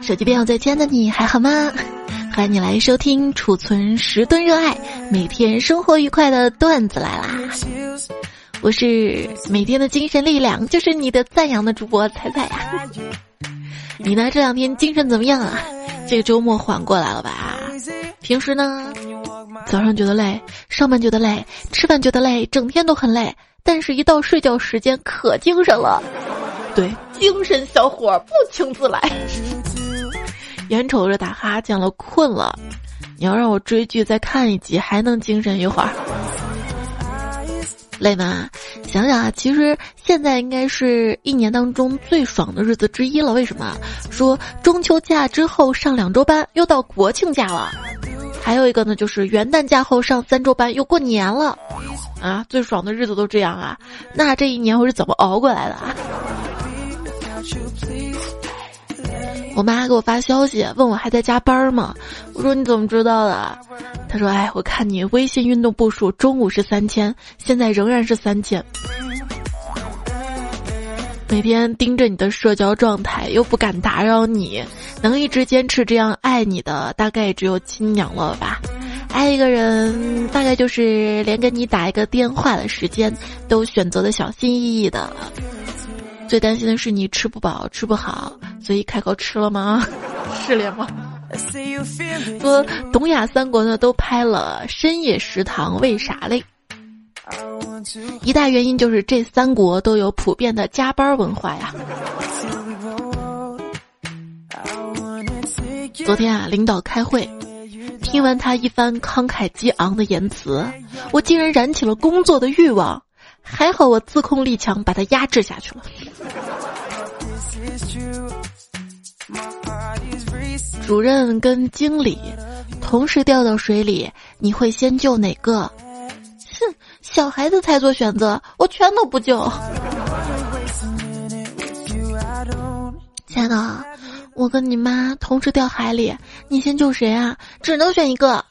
手机边有在亲爱的你还好吗？欢迎你来收听储存十吨热爱，每天生活愉快的段子来啦！我是每天的精神力量，就是你的赞扬的主播彩彩呀。你呢？这两天精神怎么样啊？这个周末缓过来了吧？平时呢？早上觉得累，上班觉得累，吃饭觉得累，整天都很累，但是一到睡觉时间可精神了。对，精神小伙不请自来。眼瞅着打哈欠了，困了，你要让我追剧再看一集，还能精神一会儿。累吗？想想啊，其实现在应该是一年当中最爽的日子之一了。为什么？说中秋假之后上两周班，又到国庆假了。还有一个呢，就是元旦假后上三周班，又过年了。啊，最爽的日子都这样啊？那这一年我是怎么熬过来的？啊？我妈给我发消息问我还在加班吗？我说你怎么知道的？她说哎，我看你微信运动步数中午是三千，现在仍然是三千。每天盯着你的社交状态，又不敢打扰你，能一直坚持这样爱你的，大概也只有亲娘了吧。爱一个人，大概就是连给你打一个电话的时间都选择的小心翼翼的。最担心的是你吃不饱吃不好，所以开口吃了吗？失联吗？说东亚三国呢都拍了深夜食堂，为啥嘞？一大原因就是这三国都有普遍的加班文化呀。昨天啊，领导开会，听完他一番慷慨激昂的言辞，我竟然燃起了工作的欲望。还好我自控力强，把他压制下去了。主任跟经理同时掉到水里，你会先救哪个？哼，小孩子才做选择，我全都不救。亲爱的，我跟你妈同时掉海里，你先救谁啊？只能选一个。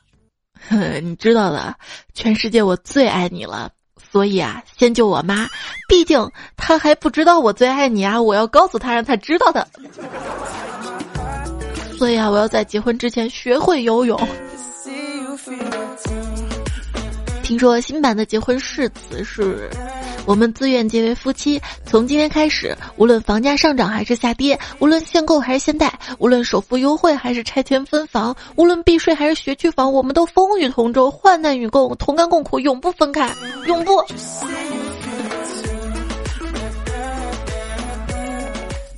你知道的，全世界我最爱你了。所以啊，先救我妈，毕竟她还不知道我最爱你啊！我要告诉她，让她知道的。所以啊，我要在结婚之前学会游泳。听说新版的结婚誓词是。我们自愿结为夫妻。从今天开始，无论房价上涨还是下跌，无论限购还是限贷，无论首付优惠还是拆迁分房，无论避税还是学区房，我们都风雨同舟，患难与共，同甘共苦，永不分开，永不。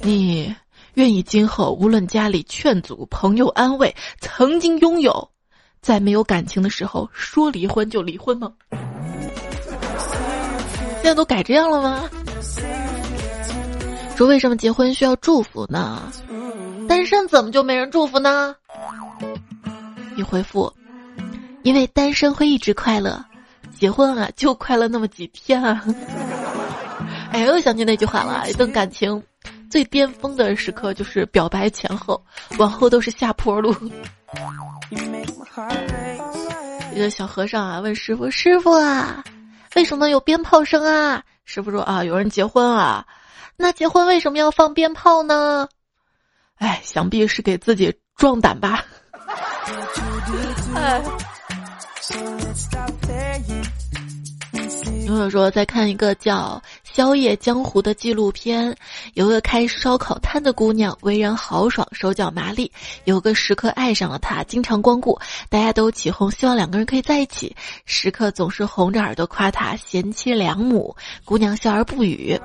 你愿意今后无论家里劝阻、朋友安慰，曾经拥有，在没有感情的时候说离婚就离婚吗？现在都改这样了吗？说为什么结婚需要祝福呢？单身怎么就没人祝福呢？你回复，因为单身会一直快乐，结婚啊就快乐那么几天啊。哎，又想起那句话了，一段感情最巅峰的时刻就是表白前后，往后都是下坡路。一个小和尚啊问师傅：“师傅啊。”为什么有鞭炮声啊？师傅说啊，有人结婚啊。那结婚为什么要放鞭炮呢？哎，想必是给自己壮胆吧。哎。朋友说在看一个叫《宵夜江湖》的纪录片，有个开烧烤摊的姑娘，为人豪爽，手脚麻利，有个食客爱上了她，经常光顾，大家都起哄，希望两个人可以在一起。食客总是红着耳朵夸她贤妻良母，姑娘笑而不语。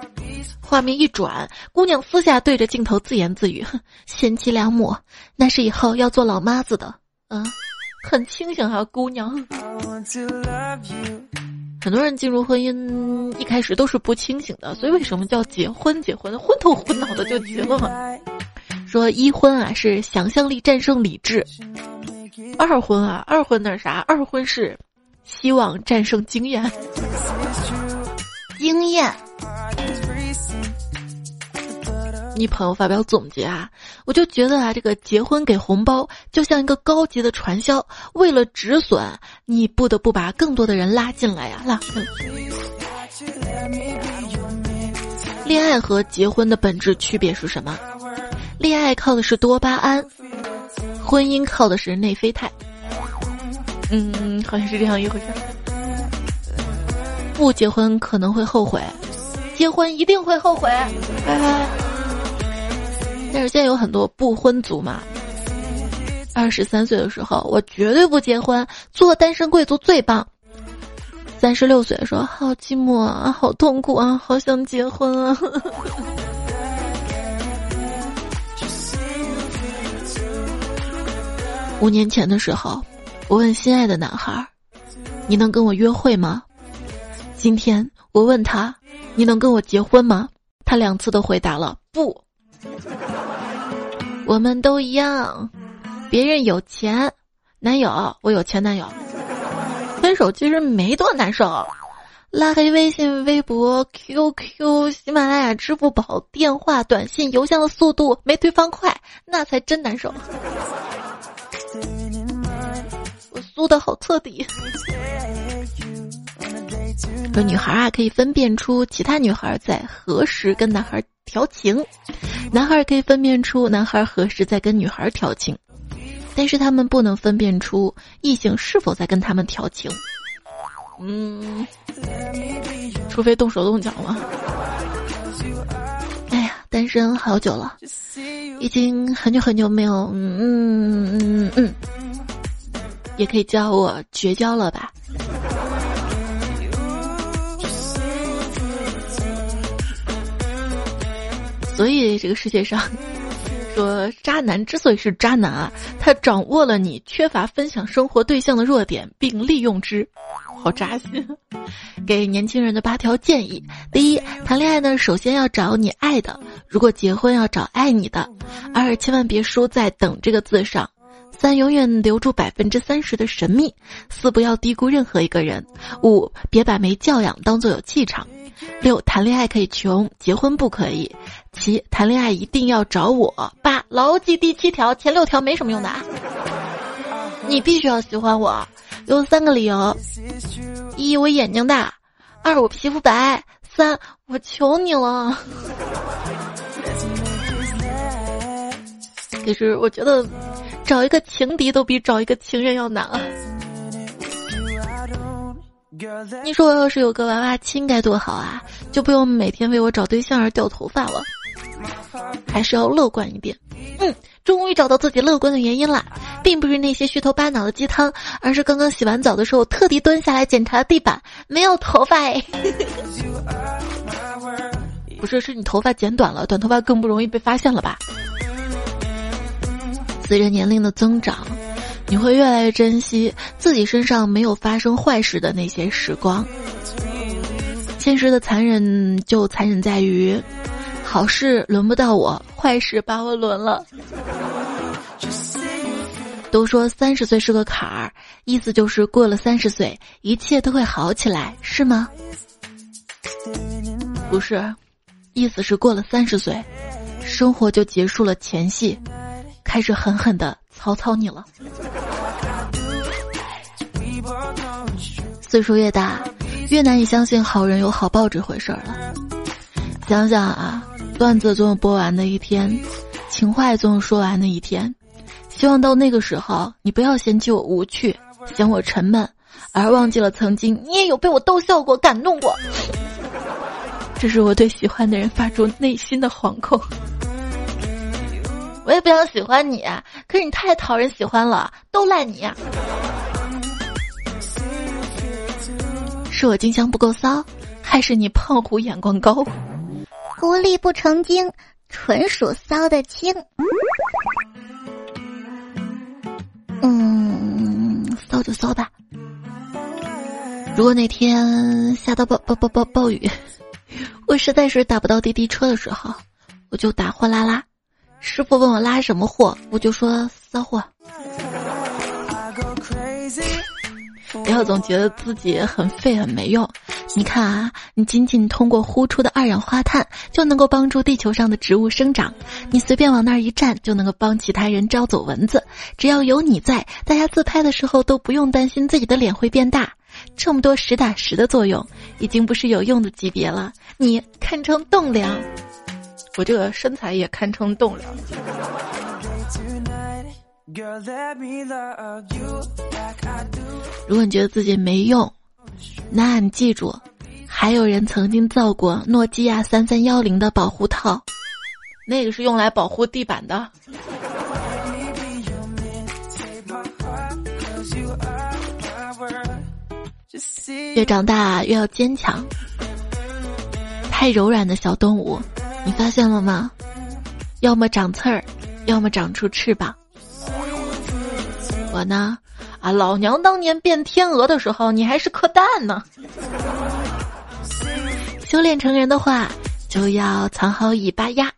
画面一转，姑娘私下对着镜头自言自语：“哼，贤妻良母，那是以后要做老妈子的。”嗯，很清醒啊，姑娘。很多人进入婚姻一开始都是不清醒的，所以为什么叫结婚？结婚昏头昏脑的就结了嘛。说一婚啊是想象力战胜理智，二婚啊二婚那啥？二婚是希望战胜经验，经验。你朋友发表总结啊，我就觉得啊，这个结婚给红包就像一个高级的传销，为了止损，你不得不把更多的人拉进来呀，拉。恋爱和结婚的本质区别是什么？恋爱靠的是多巴胺，婚姻靠的是内啡肽。嗯，好像是这样一回事。不结婚可能会后悔，结婚一定会后悔。但是现在有很多不婚族嘛。二十三岁的时候，我绝对不结婚，做单身贵族最棒。三十六岁说好寂寞啊，好痛苦啊，好想结婚啊。五年前的时候，我问心爱的男孩：“你能跟我约会吗？”今天我问他：“你能跟我结婚吗？”他两次都回答了不。我们都一样，别人有钱，男友我有钱男友，分手其实没多难受，拉黑微信、微博、QQ、喜马拉雅、支付宝、电话、短信、邮箱的速度没对方快，那才真难受。我输的好彻底。说女孩啊，可以分辨出其他女孩在何时跟男孩调情，男孩可以分辨出男孩何时在跟女孩调情，但是他们不能分辨出异性是否在跟他们调情。嗯，除非动手动脚嘛。哎呀，单身好久了，已经很久很久没有嗯嗯嗯嗯，也可以叫我绝交了吧。所以这个世界上，说渣男之所以是渣男啊，他掌握了你缺乏分享生活对象的弱点，并利用之，好扎心。给年轻人的八条建议：第一，谈恋爱呢，首先要找你爱的；如果结婚，要找爱你的。二，千万别输在“等”这个字上。三，永远留住百分之三十的神秘。四，不要低估任何一个人。五，别把没教养当做有气场。六，谈恋爱可以穷，结婚不可以。七，谈恋爱一定要找我。八，牢记第七条，前六条没什么用的啊。你必须要喜欢我，有三个理由：一，我眼睛大；二，我皮肤白；三，我求你了。可是我觉得，找一个情敌都比找一个情人要难啊。你说我要是有个娃娃亲该多好啊，就不用每天为我找对象而掉头发了。还是要乐观一点。嗯，终于找到自己乐观的原因了，并不是那些虚头巴脑的鸡汤，而是刚刚洗完澡的时候特地蹲下来检查地板，没有头发哎。不是，是你头发剪短了，短头发更不容易被发现了吧？随着年龄的增长。你会越来越珍惜自己身上没有发生坏事的那些时光。现实的残忍就残忍在于，好事轮不到我，坏事把我轮了。都说三十岁是个坎儿，意思就是过了三十岁，一切都会好起来，是吗？不是，意思是过了三十岁，生活就结束了前戏，开始狠狠的。曹操你了，岁数越大，越难以相信好人有好报这回事儿了。想想啊，段子总有播完的一天，情话总有说完的一天。希望到那个时候，你不要嫌弃我无趣，嫌我沉闷，而忘记了曾经你也有被我逗笑过、感动过。这是我对喜欢的人发出内心的惶恐。我也不想喜欢你，可是你太讨人喜欢了，都赖你。是我金香不够骚，还是你胖虎眼光高？狐狸不成精，纯属骚的轻。嗯，骚就骚吧。如果那天下到暴暴暴暴暴雨，我实在是打不到滴滴车的时候，我就打货拉拉。师傅问我拉什么货，我就说骚货。不要总觉得自己很废很没用。你看啊，你仅仅通过呼出的二氧化碳就能够帮助地球上的植物生长，你随便往那儿一站就能够帮其他人招走蚊子。只要有你在，大家自拍的时候都不用担心自己的脸会变大。这么多实打实的作用，已经不是有用的级别了。你堪称栋梁。我这个身材也堪称栋梁。如果你觉得自己没用，那你记住，还有人曾经造过诺基亚三三幺零的保护套，那个是用来保护地板的。越长大越要坚强。太柔软的小动物，你发现了吗？要么长刺儿，要么长出翅膀。我呢，啊，老娘当年变天鹅的时候，你还是颗蛋呢。修炼成人的话，就要藏好尾巴呀。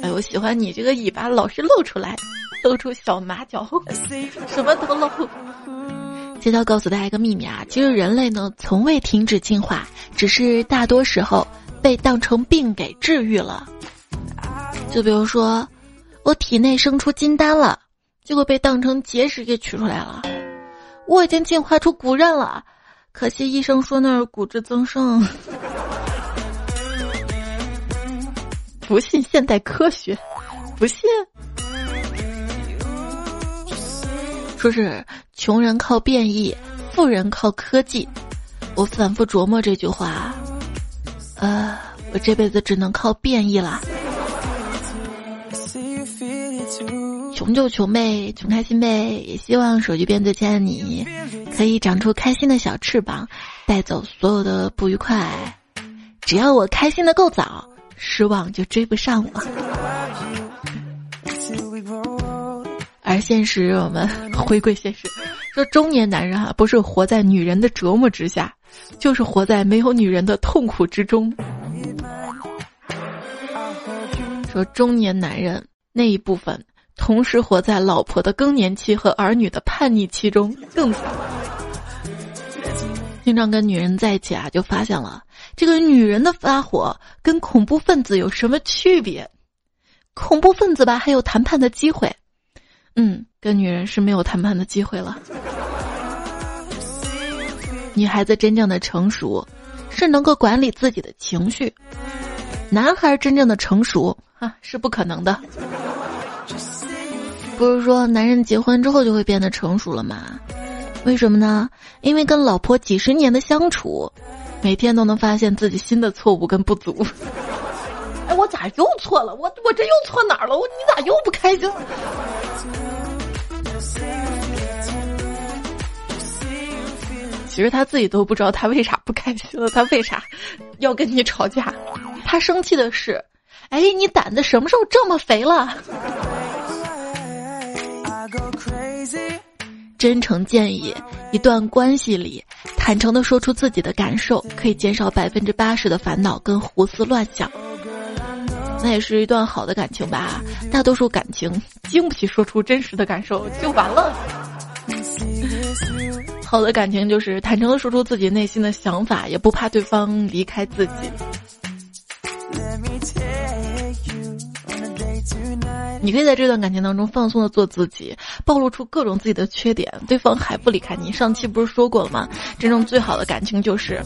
哎，我喜欢你这个尾巴老是露出来，露出小马脚，什么都露。接着告诉大家一个秘密啊，其实人类呢从未停止进化，只是大多时候被当成病给治愈了。就比如说，我体内生出金丹了，结果被当成结石给取出来了。我已经进化出骨刃了，可惜医生说那是骨质增生。不信现代科学，不信。说是穷人靠变异，富人靠科技。我反复琢磨这句话，呃，我这辈子只能靠变异了。穷就穷呗，穷开心呗。也希望手机边最亲爱的你，可以长出开心的小翅膀，带走所有的不愉快。只要我开心的够早，失望就追不上我。而现实，我们回归现实，说中年男人哈，不是活在女人的折磨之下，就是活在没有女人的痛苦之中。说中年男人那一部分，同时活在老婆的更年期和儿女的叛逆期中，更惨。经常跟女人在一起啊，就发现了这个女人的发火跟恐怖分子有什么区别？恐怖分子吧，还有谈判的机会。嗯，跟女人是没有谈判的机会了。女孩子真正的成熟，是能够管理自己的情绪；男孩真正的成熟啊，是不可能的。不是说男人结婚之后就会变得成熟了吗？为什么呢？因为跟老婆几十年的相处，每天都能发现自己新的错误跟不足。哎，我咋又错了？我我这又错哪儿了？我你咋又不开心了？其实他自己都不知道他为啥不开心了，他为啥要跟你吵架？他生气的是，哎，你胆子什么时候这么肥了？真诚建议，一段关系里，坦诚的说出自己的感受，可以减少百分之八十的烦恼跟胡思乱想。那也是一段好的感情吧。大多数感情经不起说出真实的感受就完了。好的感情就是坦诚的说出自己内心的想法，也不怕对方离开自己。你可以在这段感情当中放松的做自己，暴露出各种自己的缺点，对方还不离开你。上期不是说过了吗？真正最好的感情就是，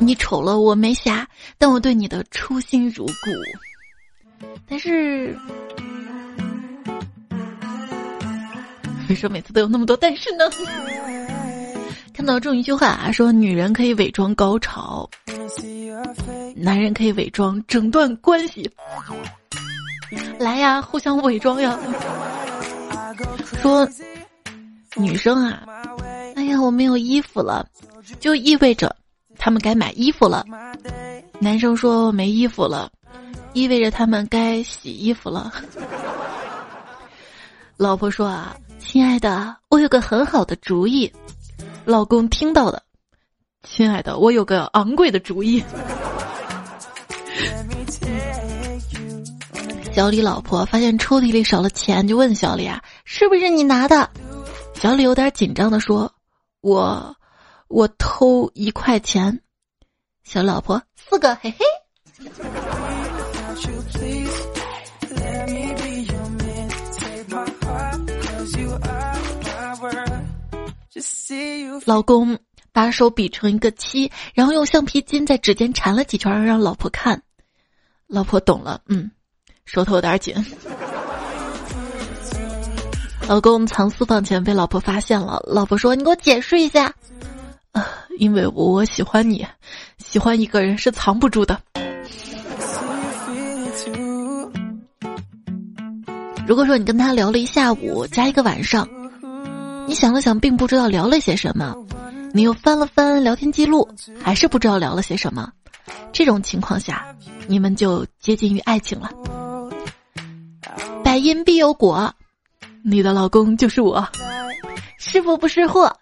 你丑了我没瑕，但我对你的初心如故。但是，为什么每次都有那么多但是呢？看到这么一句话啊，说女人可以伪装高潮，男人可以伪装整段关系。来呀，互相伪装呀。说女生啊，哎呀，我没有衣服了，就意味着他们该买衣服了。男生说没衣服了。意味着他们该洗衣服了。老婆说啊，亲爱的，我有个很好的主意。老公听到的，亲爱的，我有个昂贵的主意。小李老婆发现抽屉里少了钱，就问小李啊，是不是你拿的？小李有点紧张的说，我，我偷一块钱。小老婆四个，嘿嘿。老公把手比成一个七，然后用橡皮筋在指尖缠了几圈，让老婆看。老婆懂了，嗯，手头有点紧。老公藏私房钱被老婆发现了，老婆说：“你给我解释一下。”啊，因为我喜欢你，喜欢一个人是藏不住的。如果说你跟他聊了一下午，加一个晚上，你想了想，并不知道聊了些什么，你又翻了翻聊天记录，还是不知道聊了些什么，这种情况下，你们就接近于爱情了。百因必有果，你的老公就是我，是福不是祸，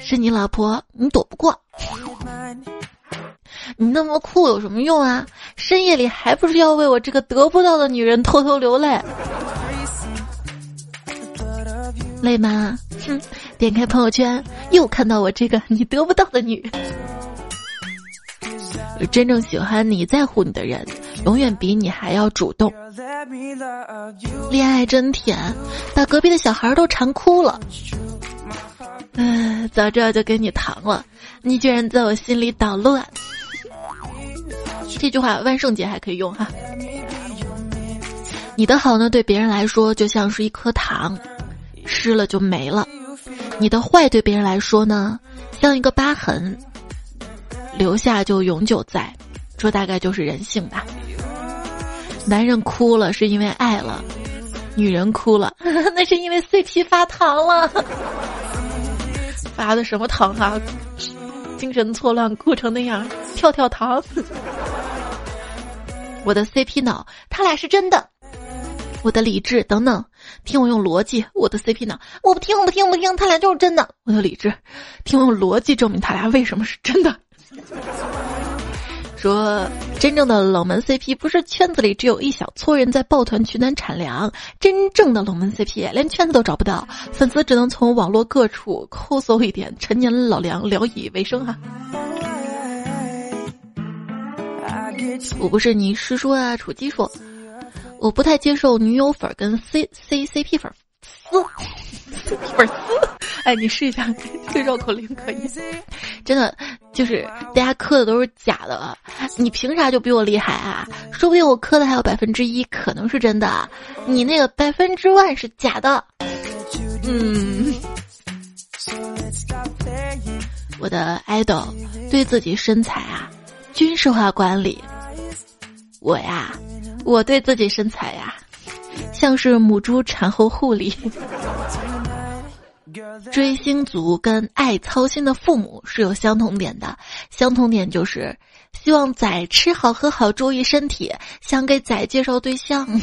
是你老婆，你躲不过。你那么酷有什么用啊？深夜里还不是要为我这个得不到的女人偷偷流泪？累吗？哼，点开朋友圈又看到我这个 你得不到的女人。真正喜欢你在乎你的人，永远比你还要主动。恋爱真甜，把隔壁的小孩都馋哭了。唉，早知道就给你糖了，你居然在我心里捣乱。这句话万圣节还可以用哈。你的好呢，对别人来说就像是一颗糖。吃了就没了，你的坏对别人来说呢，像一个疤痕，留下就永久在，这大概就是人性吧。男人哭了是因为爱了，女人哭了 那是因为 CP 发糖了，发的什么糖啊？精神错乱哭成那样，跳跳糖。我的 CP 脑，他俩是真的。我的理智等等，听我用逻辑。我的 CP 呢？我不听，不听，不听，他俩就是真的。我的理智，听我用逻辑证明他俩为什么是真的。说真正的冷门 CP 不是圈子里只有一小撮人在抱团取暖产粮，真正的冷门 CP 连圈子都找不到，粉丝只能从网络各处抠搜一点陈年老粮聊以为生哈。我不是你师叔啊，楚基说。我不太接受女友粉跟 C C C P 粉撕 粉丝，哎，你试一下 这绕口令可以，真的就是大家磕的都是假的，你凭啥就比我厉害啊？说不定我磕的还有百分之一可能是真的，你那个百分之万是假的。嗯，我的 idol 对自己身材啊军事化管理，我呀。我对自己身材呀，像是母猪产后护理。追星族跟爱操心的父母是有相同点的，相同点就是希望仔吃好喝好注意身体，想给仔介绍对象。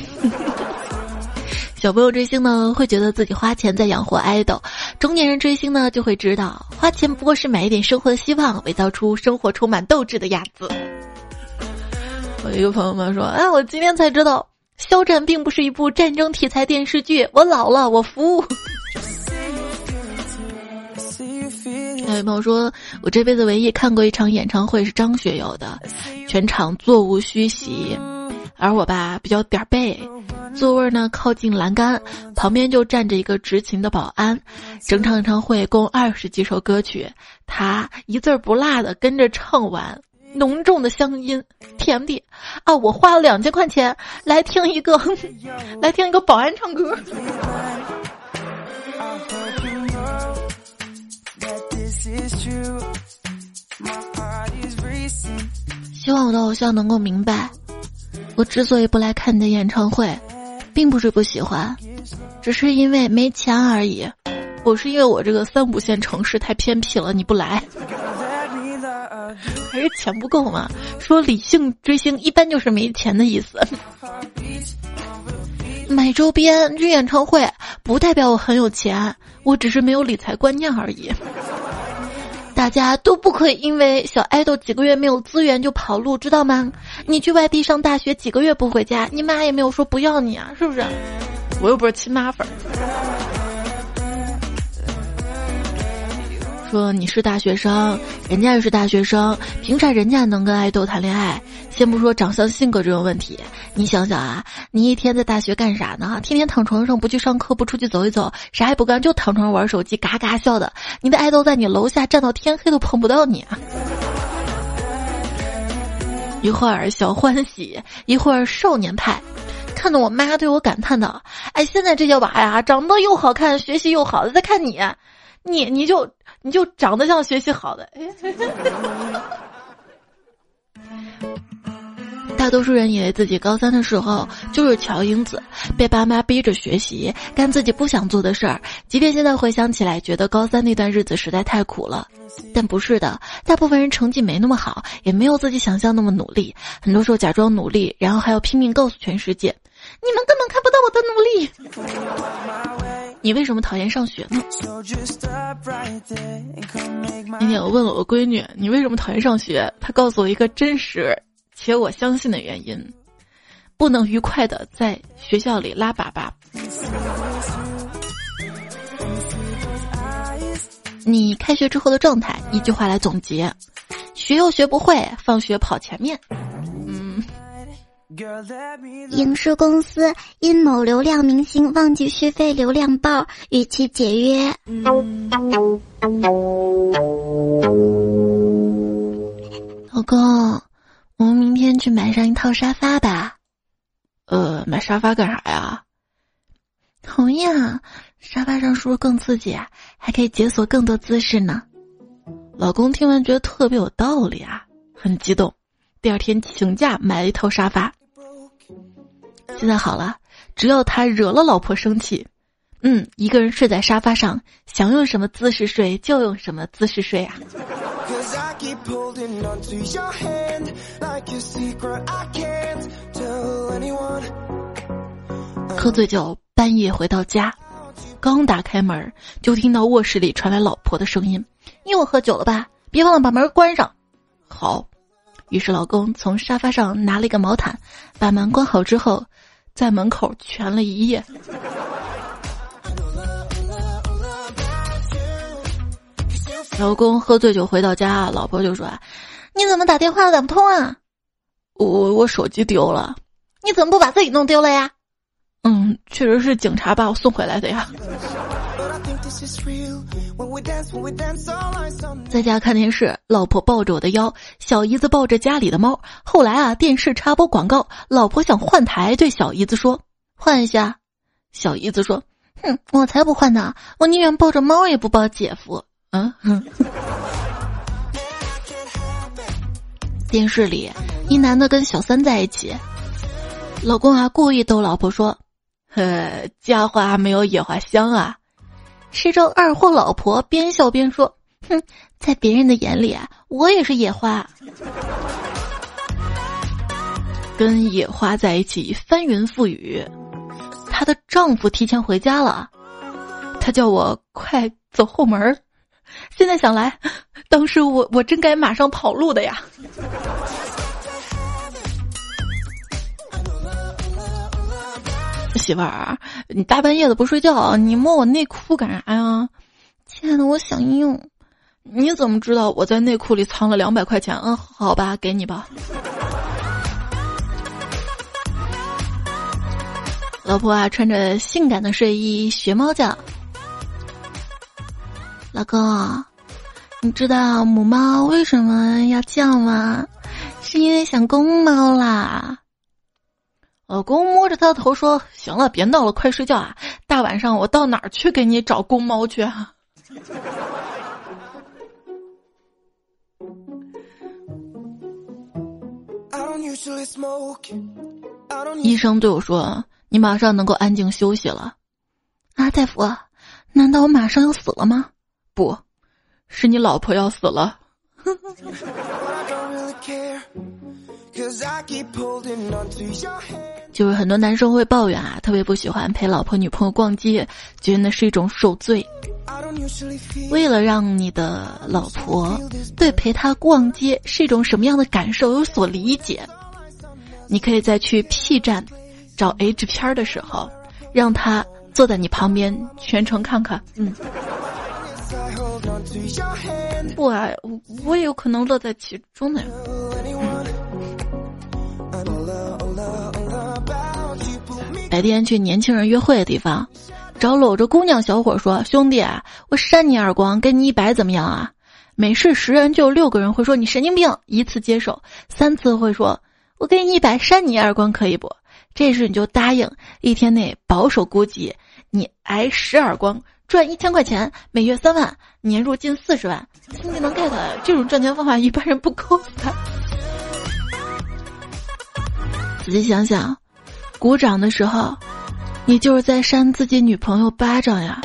小朋友追星呢，会觉得自己花钱在养活爱豆；中年人追星呢，就会知道花钱不过是买一点生活的希望，伪造出生活充满斗志的样子。我一个朋友们说：“哎，我今天才知道，《肖战》并不是一部战争题材电视剧。我老了，我服。”还有朋友说：“我这辈子唯一看过一场演唱会是张学友的，全场座无虚席，而我吧比较点儿背，座位呢靠近栏杆，旁边就站着一个执勤的保安。整场演唱会共二十几首歌曲，他一字不落的跟着唱完。”浓重的乡音，甜的啊！我花了两千块钱来听一个，来听一个保安唱歌。希望我的偶像能够明白，我之所以不来看你的演唱会，并不是不喜欢，只是因为没钱而已。我是因为我这个三五线城市太偏僻了，你不来。还是钱不够嘛？说理性追星一般就是没钱的意思。买周边去演唱会不代表我很有钱，我只是没有理财观念而已。大家都不可以因为小爱豆几个月没有资源就跑路，知道吗？你去外地上大学几个月不回家，你妈也没有说不要你啊，是不是？我又不是亲妈粉。说你是大学生，人家也是大学生，凭啥人家能跟爱豆谈恋爱？先不说长相、性格这种问题，你想想啊，你一天在大学干啥呢？天天躺床上，不去上课，不出去走一走，啥也不干，就躺床上玩手机，嘎嘎笑的。你的爱豆在你楼下站到天黑都碰不到你啊。一会儿小欢喜，一会儿少年派，看得我妈对我感叹道：“哎，现在这些娃呀，长得又好看，学习又好，再看你，你你就你就长得像学习好的。”哎 大多数人以为自己高三的时候就是乔英子，被爸妈逼着学习，干自己不想做的事儿。即便现在回想起来，觉得高三那段日子实在太苦了，但不是的。大部分人成绩没那么好，也没有自己想象那么努力。很多时候假装努力，然后还要拼命告诉全世界：“你们根本看不到我的努力。”你为什么讨厌上学呢？那天我问了我闺女：“你为什么讨厌上学？”她告诉我一个真实。且我相信的原因，不能愉快的在学校里拉粑粑。你开学之后的状态，一句话来总结：学又学不会，放学跑前面。影视公司因某流量明星忘记续费流量包，与其解约。老公。我们明天去买上一套沙发吧。呃，买沙发干啥呀？同意啊，沙发上是不是更刺激啊？还可以解锁更多姿势呢。老公听完觉得特别有道理啊，很激动。第二天请假买了一套沙发。现在好了，只要他惹了老婆生气，嗯，一个人睡在沙发上，想用什么姿势睡就用什么姿势睡啊。喝醉酒，半夜回到家，刚打开门，就听到卧室里传来老婆的声音：“又喝酒了吧？别忘了把门关上。”好，于是老公从沙发上拿了一个毛毯，把门关好之后，在门口蜷了一夜。老公喝醉酒回到家，老婆就说：“你怎么打电话打不通啊？”“我我手机丢了。”“你怎么不把自己弄丢了呀？”“嗯，确实是警察把我送回来的呀。”在家看电视，老婆抱着我的腰，小姨子抱着家里的猫。后来啊，电视插播广告，老婆想换台，对小姨子说：“换一下。”小姨子说：“哼，我才不换呢！我宁愿抱着猫也不抱姐夫。”嗯哼，电视里一男的跟小三在一起，老公啊故意逗老婆说：“ 呵，家花没有野花香啊。”谁知道二货老婆边笑边说：“哼，在别人的眼里啊，我也是野花。”跟野花在一起翻云覆雨，她的丈夫提前回家了，她叫我快走后门儿。现在想来，当时我我真该马上跑路的呀！媳妇儿，你大半夜的不睡觉，你摸我内裤干啥呀？亲爱的，我想用。你怎么知道我在内裤里藏了两百块钱？嗯，好吧，给你吧。老婆啊，穿着性感的睡衣学猫叫。老公，你知道母猫为什么要叫吗？是因为想公猫啦。老公摸着他的头说：“行了，别闹了，快睡觉啊！大晚上我到哪儿去给你找公猫去？”啊？”医生对我说：“你马上能够安静休息了。”啊，大夫，难道我马上要死了吗？不，是你老婆要死了。就是很多男生会抱怨啊，特别不喜欢陪老婆女朋友逛街，觉得那是一种受罪。为了让你的老婆对陪她逛街是一种什么样的感受有所理解，你可以在去 P 站找 H 片的时候，让他坐在你旁边全程看看，嗯。不啊，我我也有可能乐在其中的。白天去年轻人约会的地方，找搂着姑娘小伙说：“兄弟，我扇你耳光，给你一百怎么样啊？”每试十人就有六个人会说你神经病，一次接受，三次会说我给你一百扇你耳光可以不？这时你就答应，一天内保守估计你挨十耳光，赚一千块钱，每月三万，年入近四十万。新技能 get，这种赚钱方法一般人不够的。仔细想想，鼓掌的时候，你就是在扇自己女朋友巴掌呀。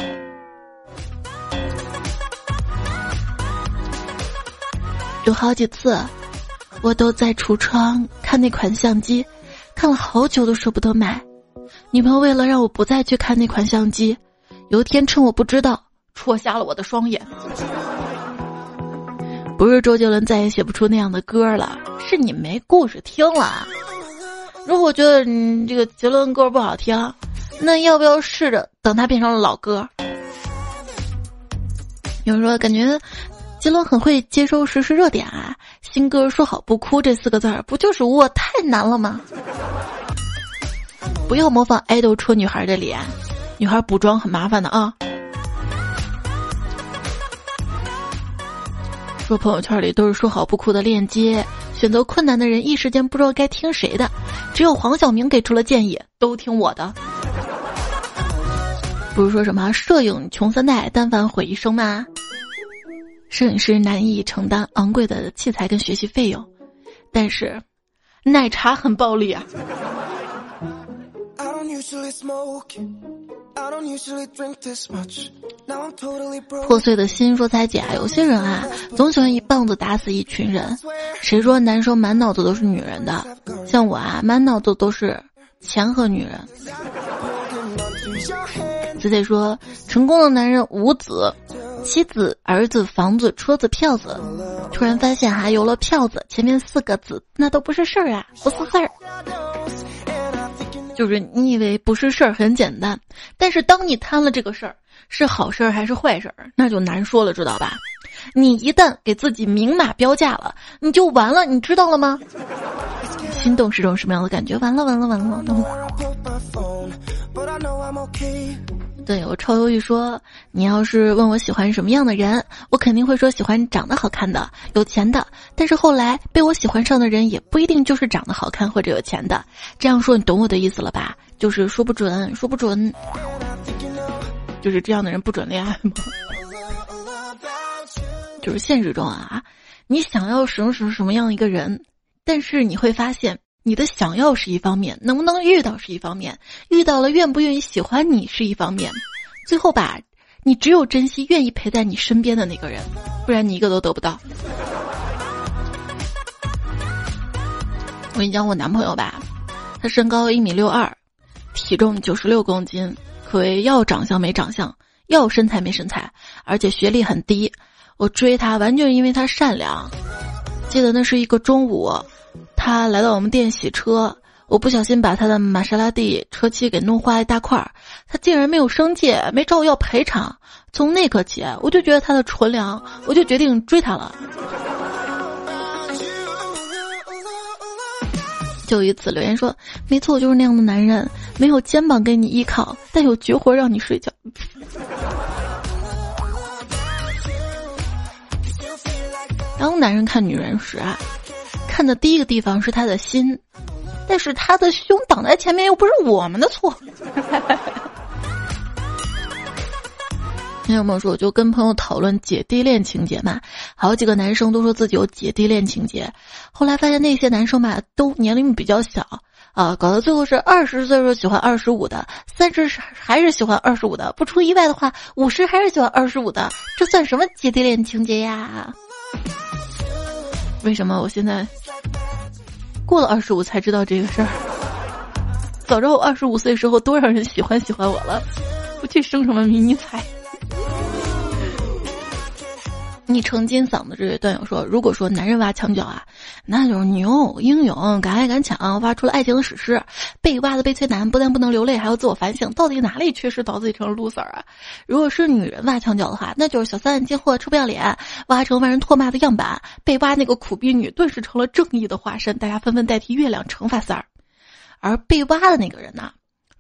有好几次，我都在橱窗看那款相机，看了好久都舍不得买。女朋友为了让我不再去看那款相机，有一天趁我不知道，戳瞎了我的双眼。不是周杰伦再也写不出那样的歌了，是你没故事听了。如果觉得你这个杰伦歌不好听，那要不要试着等他变成了老歌？有人说感觉。杰伦很会接收实时热点啊！新歌说好不哭这四个字儿，不就是我太难了吗？不要模仿爱豆戳女孩的脸，女孩补妆很麻烦的啊。说朋友圈里都是说好不哭的链接，选择困难的人一时间不知道该听谁的，只有黄晓明给出了建议，都听我的。不是说什么摄影穷三代，但凡毁一生吗？摄影师难以承担昂贵的器材跟学习费用，但是奶茶很暴力啊！破碎的心说：“彩姐啊，有些人啊，总喜欢一棒子打死一群人。谁说男生满脑子都是女人的？像我啊，满脑子都是钱和女人。”子姐说：“成功的男人无子。”妻子、儿子、房子、车子、票子，突然发现还有了票子，前面四个字那都不是事儿啊，不是事儿。就是你以为不是事儿很简单，但是当你摊了这个事儿，是好事儿还是坏事儿，那就难说了，知道吧？你一旦给自己明码标价了，你就完了，你知道了吗？心动是种什么样的感觉？完了完了完了！对我超犹豫说，你要是问我喜欢什么样的人，我肯定会说喜欢长得好看的、有钱的。但是后来被我喜欢上的人也不一定就是长得好看或者有钱的。这样说你懂我的意思了吧？就是说不准，说不准，就是这样的人不准恋爱吗？就是现实中啊，你想要什么什么什么样的一个人，但是你会发现。你的想要是一方面，能不能遇到是一方面，遇到了愿不愿意喜欢你是一方面，最后吧，你只有珍惜愿意陪在你身边的那个人，不然你一个都得不到。我跟你讲，我男朋友吧，他身高一米六二，体重九十六公斤，可谓要长相没长相，要身材没身材，而且学历很低。我追他完全因为他善良。记得那是一个中午。他来到我们店洗车，我不小心把他的玛莎拉蒂车漆给弄坏一大块儿，他竟然没有生气，没找我要赔偿。从那刻起，我就觉得他的纯良，我就决定追他了。就一次留言说：“没错，我就是那样的男人，没有肩膀给你依靠，但有绝活让你睡觉。”当男人看女人时啊。看的第一个地方是他的心，但是他的胸挡在前面又不是我们的错。你有没有说，我就跟朋友讨论姐弟恋情节嘛，好几个男生都说自己有姐弟恋情节，后来发现那些男生嘛都年龄比较小啊，搞到最后是二十岁时候喜欢二十五的，三十还是喜欢二十五的，不出意外的话，五十还是喜欢二十五的，这算什么姐弟恋情节呀？为什么我现在？过了二十五才知道这个事儿，早知道我二十五岁时候多少人喜欢喜欢我了，不去生什么迷你彩。你成金嗓子这位段友说，如果说男人挖墙脚啊，那就是牛英勇敢爱敢抢，挖出了爱情的史诗。被挖的悲催男不但不能流泪，还要自我反省，到底哪里缺失导致自己成了 loser 啊？如果是女人挖墙脚的话，那就是小三贱货臭不要脸，挖成万人唾骂的样板。被挖那个苦逼女顿时成了正义的化身，大家纷纷代替月亮惩罚三儿。而被挖的那个人呢？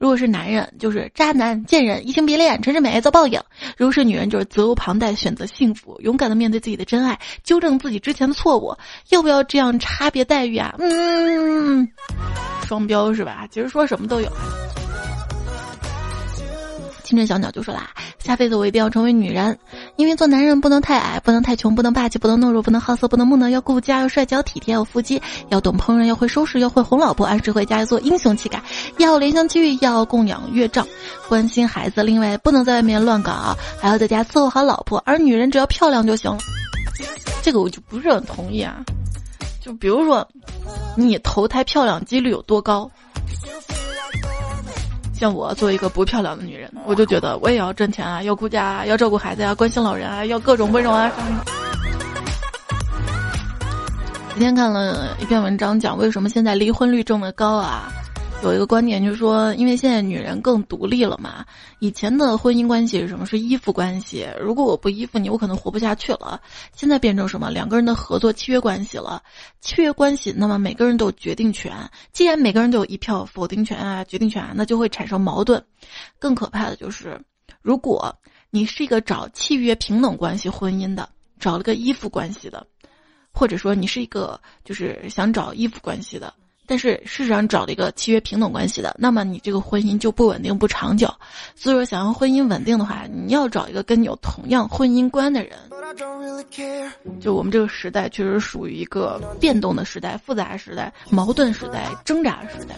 如果是男人，就是渣男、贱人、移情别恋、陈世美遭报应；如果是女人，就是责无旁贷、选择幸福、勇敢的面对自己的真爱、纠正自己之前的错误。要不要这样差别待遇啊？嗯，双标是吧？其实说什么都有。清晨小鸟就说啦：“下辈子我一定要成为女人，因为做男人不能太矮，不能太穷，不能霸气，不能懦弱，不能好色，不能木讷，要顾家，要帅，要体贴，要腹肌，要懂烹饪，要会收拾，要会哄老婆，按时回家，要做英雄气概，要怜香惜玉，要供养岳丈，关心孩子。另外，不能在外面乱搞，还要在家伺候好老婆。而女人只要漂亮就行了。这个我就不是很同意啊。就比如说，你投胎漂亮几率有多高？”像我做一个不漂亮的女人，我就觉得我也要挣钱啊，要顾家，啊，要照顾孩子啊，关心老人啊，要各种温柔啊。今天看了一篇文章，讲为什么现在离婚率这么高啊？有一个观点就是说，因为现在女人更独立了嘛。以前的婚姻关系是什么？是依附关系。如果我不依附你，我可能活不下去了。现在变成什么？两个人的合作契约关系了。契约关系，那么每个人都有决定权。既然每个人都有一票否定权啊、决定权，那就会产生矛盾。更可怕的就是，如果你是一个找契约平等关系婚姻的，找了个依附关系的，或者说你是一个就是想找依附关系的。但是事实上找了一个契约平等关系的，那么你这个婚姻就不稳定不长久。所以说，想要婚姻稳定的话，你要找一个跟你有同样婚姻观的人。就我们这个时代确实属于一个变动的时代、复杂时代、矛盾时代、挣扎时代。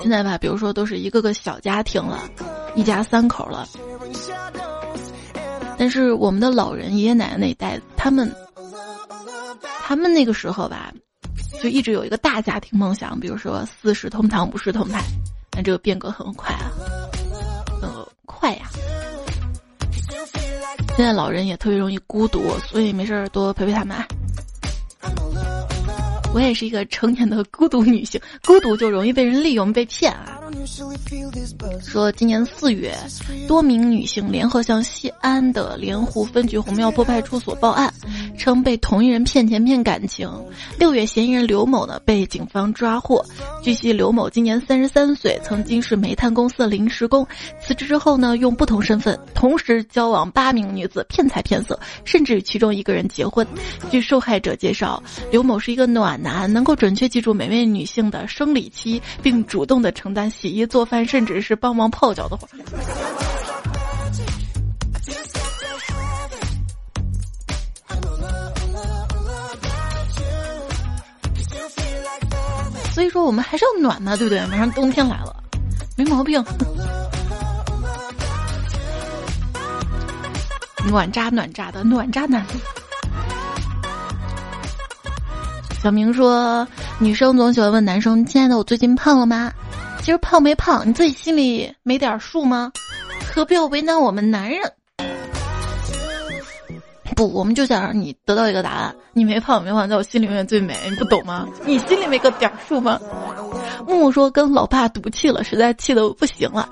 现在吧，比如说都是一个个小家庭了，一家三口了。但是我们的老人、爷爷奶奶那一代，他们。他们那个时候吧，就一直有一个大家庭梦想，比如说四世同堂、五世同台，但这个变革很快啊，很快呀。现在老人也特别容易孤独，所以没事儿多陪陪他们。我也是一个成年的孤独女性，孤独就容易被人利用、被骗啊。说今年四月，多名女性联合向西安的莲湖分局红庙坡派出所报案，称被同一人骗钱骗感情。六月，嫌疑人刘某呢被警方抓获。据悉，刘某今年三十三岁，曾经是煤炭公司的临时工。辞职之后呢，用不同身份同时交往八名女子，骗财骗色，甚至与其中一个人结婚。据受害者介绍，刘某是一个暖男，能够准确记住每位女性的生理期，并主动的承担。洗衣做饭，甚至是帮忙泡脚的活。所以说，我们还是要暖的，对不对？马上冬天来了，没毛病。暖渣暖渣的暖渣男。小明说：“女生总喜欢问男生，亲爱的，我最近胖了吗？”其实胖没胖，你自己心里没点数吗？何必要为难我们男人？不，我们就想让你得到一个答案：你没胖没胖，在我心里面最美。你不懂吗？你心里没个点数吗？木木说跟老爸赌气了，实在气得不行了，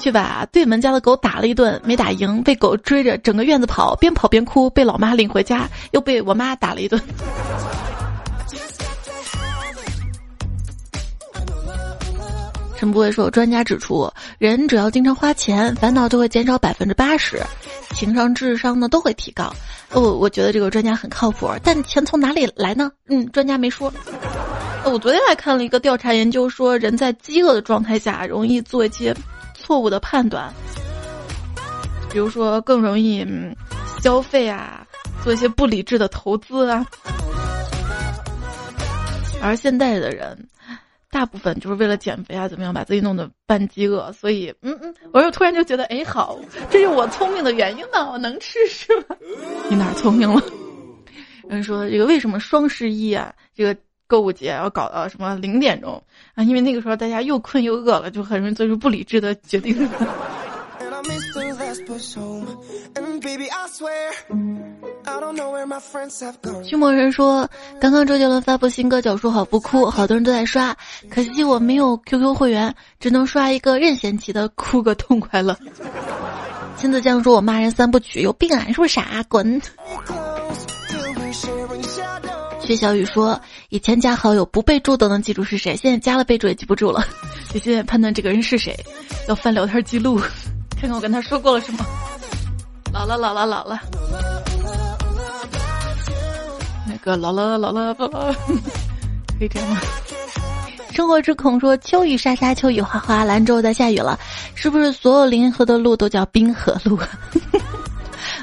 去把对门家的狗打了一顿，没打赢，被狗追着整个院子跑，边跑边哭，被老妈领回家，又被我妈打了一顿。陈不会说，专家指出，人只要经常花钱，烦恼就会减少百分之八十，情商、智商呢都会提高。我我觉得这个专家很靠谱，但钱从哪里来呢？嗯，专家没说。我昨天还看了一个调查研究，说人在饥饿的状态下容易做一些错误的判断，比如说更容易消费啊，做一些不理智的投资啊，而现代的人。大部分就是为了减肥啊，怎么样把自己弄得半饥饿？所以，嗯嗯，我又突然就觉得，哎，好，这是我聪明的原因呢，我能吃是吧？你哪聪明了？人说这个为什么双十一啊，这个购物节要搞到什么零点钟啊？因为那个时候大家又困又饿了，就很容易做出不理智的决定。驱魔人说：“刚刚周杰伦发布新歌《脚叔好不哭》，好多人都在刷，可惜我没有 QQ 会员，只能刷一个任贤齐的，哭个痛快了。”亲子酱说：“我骂人三部曲，有病啊！是不是傻？滚！”薛小雨说：“以前加好友不备注都能记住是谁，现在加了备注也记不住了。你现在判断这个人是谁，要翻聊天记录，看看我跟他说过了什么。老了，老了，老了。那个老了，老了，老了，可以这样吗？”生活之恐说：“秋雨沙沙，秋雨哗哗，兰州在下雨了，是不是所有临河的路都叫滨河路？”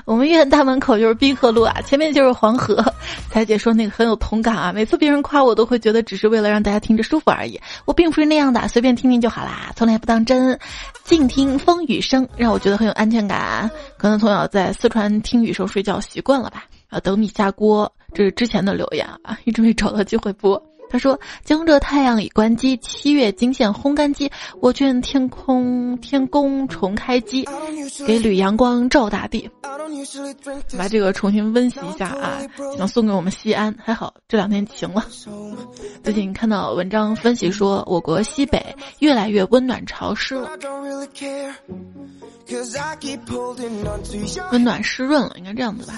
我们医院大门口就是滨河路啊，前面就是黄河。彩姐说那个很有同感啊，每次别人夸我都会觉得只是为了让大家听着舒服而已，我并不是那样的，随便听听就好啦，从来不当真。静听风雨声，让我觉得很有安全感。可能从小在四川听雨声睡觉习惯了吧。啊，等米下锅，这是之前的留言啊，一直没找到机会播。他说：“江浙太阳已关机，七月惊现烘干机。我劝天空天宫重开机，给缕阳光照大地。”把这个重新温习一下啊，想送给我们西安。还好这两天晴了。最近看到文章分析说，我国西北越来越温暖潮湿了，温暖湿润了，应该这样子吧。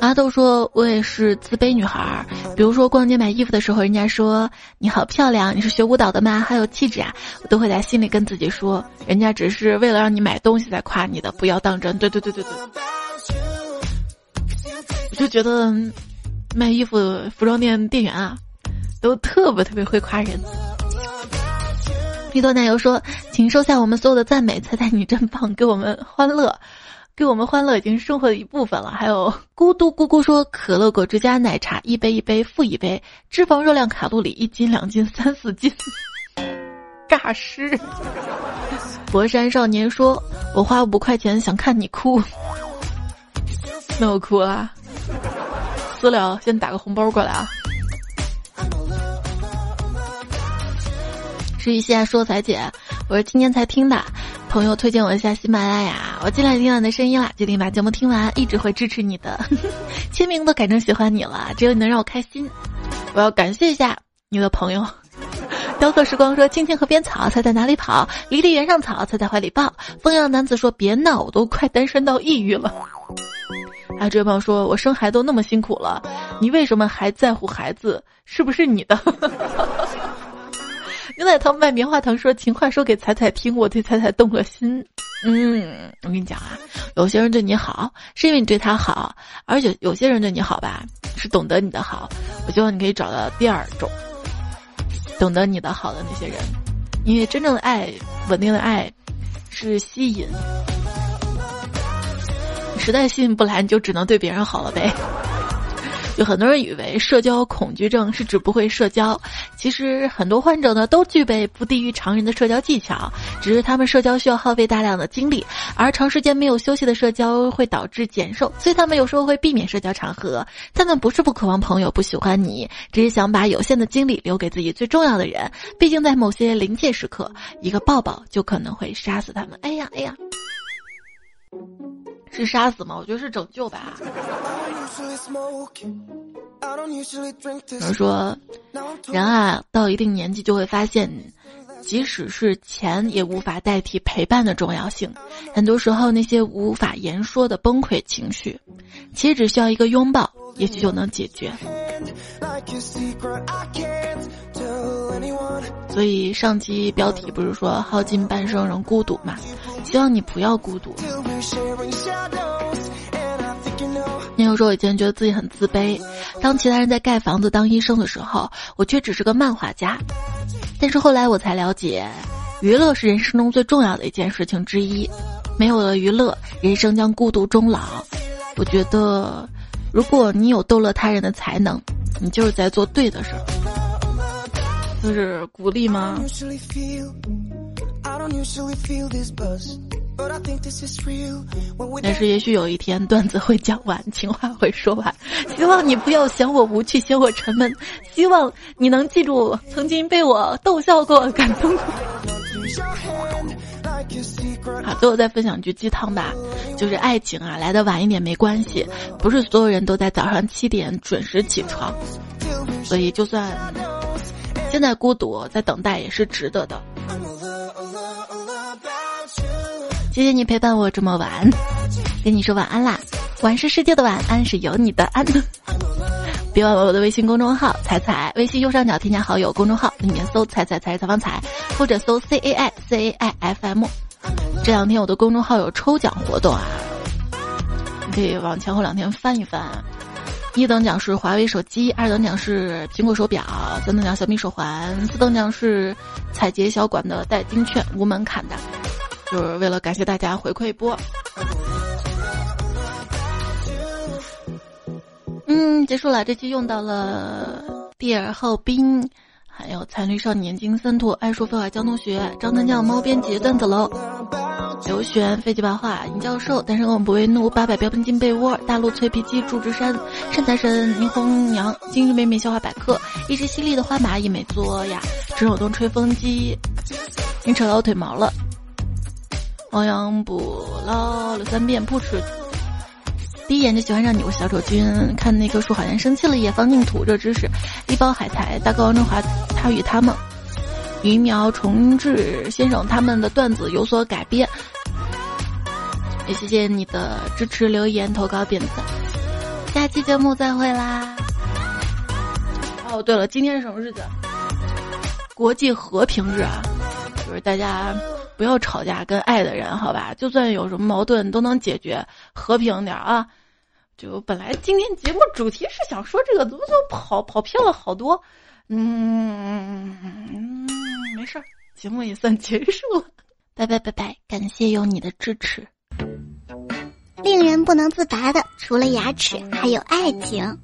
阿豆说：“我也是自卑女孩儿，比如说逛街买衣服的时候，人家说你好漂亮，你是学舞蹈的吗？好有气质啊！我都会在心里跟自己说，人家只是为了让你买东西才夸你的，不要当真。对对对对对，我就觉得卖衣服服装店店员啊，都特别特别会夸人。”绿豆奶油说：“请收下我们所有的赞美，猜猜你真棒，给我们欢乐。”给我们欢乐已经是生活的一部分了。还有 咕嘟咕咕说，可乐果汁加奶茶，一杯一杯付一杯，脂肪热量卡路里一斤两斤三四斤，诈尸。博山少年说，我花五块钱想看你哭，那我哭啊。私聊先打个红包过来啊。是一些说彩姐，我是今天才听的。朋友推荐我一下喜马拉雅，我进来听到你的声音了，决定把节目听完，一直会支持你的。签名都改成喜欢你了，只有你能让我开心。我要感谢一下你的朋友。雕刻时光说：“青青河边草，猜在哪里跑？离离原上草，猜在怀里抱。”风样男子说：“别闹，我都快单身到抑郁了。”还有这位朋友说：“我生孩子都那么辛苦了，你为什么还在乎孩子是不是你的？”牛奶糖卖棉花糖说情话说给彩彩听，我对彩彩动了心。嗯，我跟你讲啊，有些人对你好是因为你对他好，而且有些人对你好吧是懂得你的好。我希望你可以找到第二种懂得你的好的那些人，因为真正的爱、稳定的爱是吸引。实在吸引不来，你就只能对别人好了呗。就很多人以为社交恐惧症是指不会社交，其实很多患者呢都具备不低于常人的社交技巧，只是他们社交需要耗费大量的精力，而长时间没有休息的社交会导致减瘦，所以他们有时候会避免社交场合。他们不是不渴望朋友，不喜欢你，只是想把有限的精力留给自己最重要的人。毕竟在某些临界时刻，一个抱抱就可能会杀死他们。哎呀哎呀！是杀死吗？我觉得是拯救吧。有人说，人啊，到一定年纪就会发现，即使是钱也无法代替陪伴的重要性。很多时候，那些无法言说的崩溃情绪，其实只需要一个拥抱，也许就能解决。所以上期标题不是说耗尽半生仍孤独嘛？希望你不要孤独。你有时候以前觉得自己很自卑，当其他人在盖房子、当医生的时候，我却只是个漫画家。但是后来我才了解，娱乐是人生中最重要的一件事情之一。没有了娱乐，人生将孤独终老。我觉得，如果你有逗乐他人的才能，你就是在做对的事儿。就是鼓励吗？但是也许有一天段子会讲完，情话会说完。希望你不要嫌我无趣，嫌我沉闷。希望你能记住曾经被我逗笑过、感动过。好，最后再分享一句鸡汤吧，就是爱情啊，来的晚一点没关系，不是所有人都在早上七点准时起床，所以就算现在孤独，在等待也是值得的。谢谢你陪伴我这么晚，跟你说晚安啦。晚是世界的晚，安是有你的安。别忘了我的微信公众号“彩彩”，微信右上角添加好友，公众号里面搜“彩彩彩采访彩”，或者搜 “c a i c a i f m”。这两天我的公众号有抽奖活动啊，你可以往前后两天翻一翻。一等奖是华为手机，二等奖是苹果手表，三等奖小米手环，四等奖是彩洁小馆的代金券，无门槛的。就是为了感谢大家回馈一波。嗯，结束了，这期用到了蒂尔浩斌，还有残绿少年金森兔，爱说废话江同学，张能酱猫编辑段子楼。刘璇、飞机白话、尹教授、单身狗不为怒、八百标兵进被窝、大陆脆皮鸡、祝枝山、身材神、霓虹娘、今日妹妹笑话百科、一只犀利的花蚂蚁美作呀、陈手动吹风机、你扯到我腿毛了、亡羊补牢了三遍不吃。第一眼就喜欢上你，我小丑君。看那棵树好像生气了，也放净土。这知识，一包海苔，大哥王中华，他与他们。鱼苗重置先生他们的段子有所改编，也谢谢你的支持、留言、投稿、点赞。下期节目再会啦！哦，对了，今天是什么日子？国际和平日啊！就是大家不要吵架，跟爱的人好吧？就算有什么矛盾都能解决，和平点啊！就本来今天节目主题是想说这个，怎么就跑跑偏了好多？嗯。没事儿，节目也算结束了，拜拜拜拜！感谢有你的支持。令人不能自拔的，除了牙齿，还有爱情。